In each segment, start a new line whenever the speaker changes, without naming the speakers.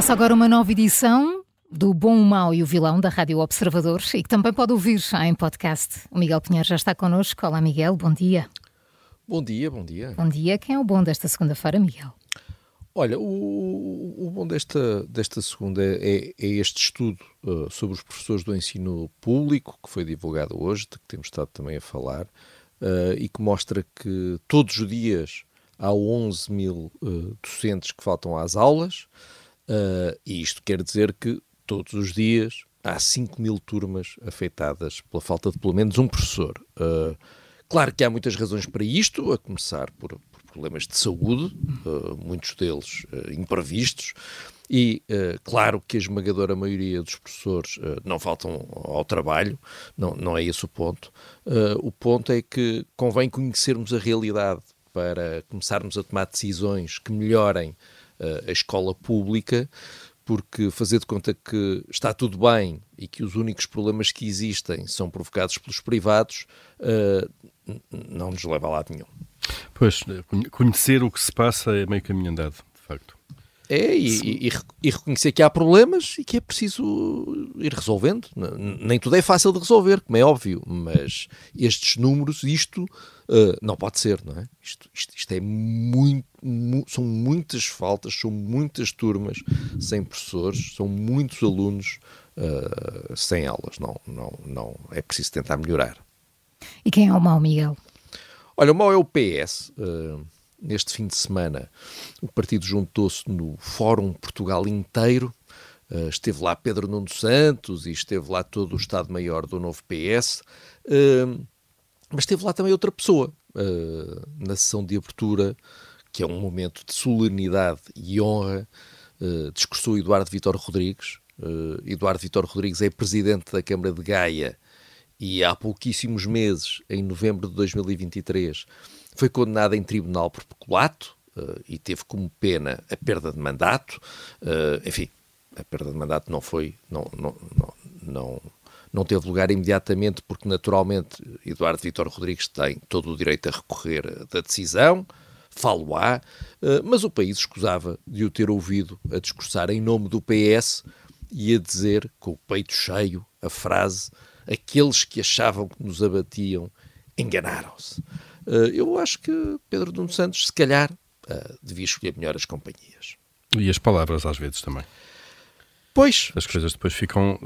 Começa agora uma nova edição do Bom, o Mau e o Vilão da Rádio Observador e que também pode ouvir em podcast. O Miguel Pinheiro já está connosco. Olá, Miguel, bom dia.
Bom dia, bom dia.
Bom dia. Quem é o bom desta segunda-feira, Miguel?
Olha, o, o bom desta, desta segunda é, é este estudo uh, sobre os professores do ensino público, que foi divulgado hoje, de que temos estado também a falar, uh, e que mostra que todos os dias há 11 mil uh, docentes que faltam às aulas, Uh, e isto quer dizer que todos os dias há 5 mil turmas afetadas pela falta de pelo menos um professor. Uh, claro que há muitas razões para isto, a começar por, por problemas de saúde, uh, muitos deles imprevistos, e claro que a esmagadora maioria dos professores não faltam ao trabalho, não, não é esse o ponto. o ponto é que convém conhecermos a realidade para começarmos a tomar decisões que melhorem a escola pública, porque fazer de conta que está tudo bem e que os únicos problemas que existem são provocados pelos privados uh, não nos leva a lado nenhum.
Pois, conhecer o que se passa é meio caminho andado, de facto.
É, e, e, e, reconhecer que há problemas e que é preciso ir resolvendo. Nem tudo é fácil de resolver, como é óbvio, mas estes números, isto uh, não pode ser, não é? Isto, isto, isto é muito, mu são muitas faltas, são muitas turmas sem professores, são muitos alunos uh, sem aulas. Não, não, não, é preciso tentar melhorar.
E quem é o mau, Miguel?
Olha, o mau é o PS. Uh, neste fim de semana, o partido juntou-se no Fórum Portugal inteiro. Uh, esteve lá Pedro Nuno Santos e esteve lá todo o Estado-Maior do novo PS. Uh, mas esteve lá também outra pessoa uh, na sessão de abertura, que é um momento de solenidade e honra. discursou Eduardo Vitor Rodrigues. Eduardo Vitor Rodrigues é presidente da Câmara de Gaia e há pouquíssimos meses, em novembro de 2023, foi condenado em tribunal por peculato uh, e teve como pena a perda de mandato. Uh, enfim, a perda de mandato não foi, não, não, não, não, não teve lugar imediatamente, porque naturalmente Eduardo Vitor Rodrigues tem todo o direito a recorrer da decisão, falo-á, mas o país escusava de o ter ouvido a discursar em nome do PS e a dizer, com o peito cheio, a frase: aqueles que achavam que nos abatiam enganaram-se. Uh, eu acho que Pedro Nuno Santos, se calhar, uh, devia escolher melhor as companhias.
E as palavras, às vezes, também.
Pois.
As coisas depois ficam.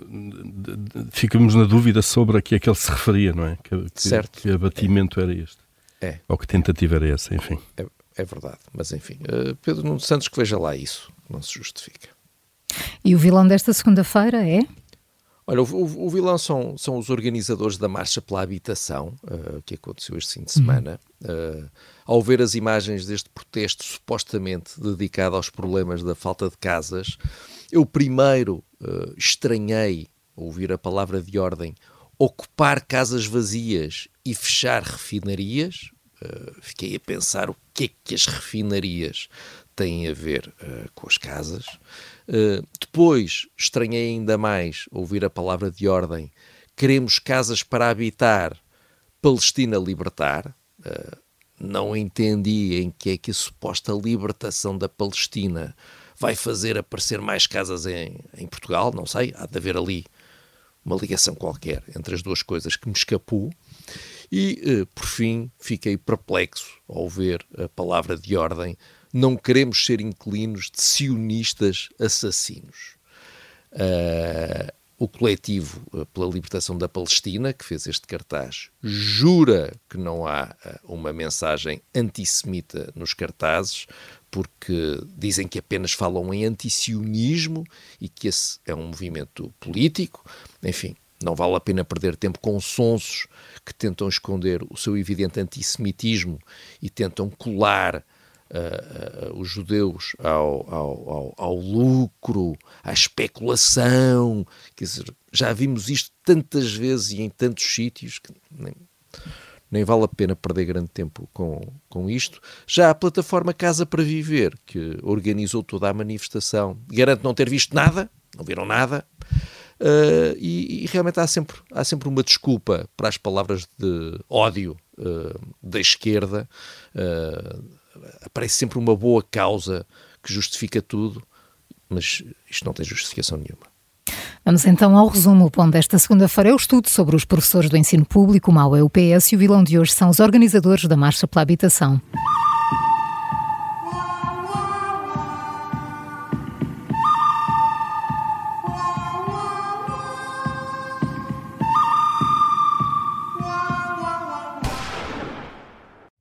Ficamos na dúvida sobre a que é que ele se referia, não é? Que,
certo.
Que abatimento
é.
era este.
É.
Ou que tentativa era essa, enfim.
É, é verdade. Mas, enfim, uh, Pedro Nuno Santos que veja lá isso. Não se justifica.
E o vilão desta segunda-feira é?
Olha, o, o, o, vilão são, são os organizadores da Marcha pela Habitação, uh, que aconteceu este fim de semana. Uh, ao ver as imagens deste protesto supostamente dedicado aos problemas da falta de casas, eu primeiro uh, estranhei ouvir a palavra de ordem ocupar casas vazias e fechar refinarias. fiquei a pensar o que é que as refinarias têm a ver com as casas. Uh, depois, estranhei ainda mais ouvir a palavra de ordem: queremos casas para habitar, Palestina libertar. Uh, não entendi em que é que a suposta libertação da Palestina vai fazer aparecer mais casas em, em Portugal, não sei, há de haver ali uma ligação qualquer entre as duas coisas que me escapou. E, uh, por fim, fiquei perplexo ao ver a palavra de ordem não queremos ser inquilinos de sionistas assassinos. Uh, o coletivo ah, pela libertação da Palestina, que fez este cartaz, jura que não há uh, uma mensagem antissemita nos cartazes, porque dizem que apenas falam em antisionismo e que esse é um movimento político. Enfim, Não vale a pena perder tempo com sonsos que tentam esconder o seu evidente antissemitismo e tentam colar uh, os judeus ao, ao, ao, ao, lucro, à especulação. Quer dizer, já vimos isto tantas vezes e em tantos sítios que nem, nem vale a pena perder grande tempo com, com isto. Já a plataforma Casa para Viver, que organizou toda a manifestação, garante não ter visto nada, não viram nada. Uh, e, e, realmente há sempre, há sempre uma desculpa para as palavras de ódio uh, da esquerda. Uh, aparece sempre uma boa causa que justifica tudo, mas isto não tem justificação nenhuma.
Vamos então ao resumo. O ponto desta segunda-feira é o estudo sobre os professores do ensino público, o mau é o PS e o vilão de hoje são os organizadores da Marcha pela Habitação.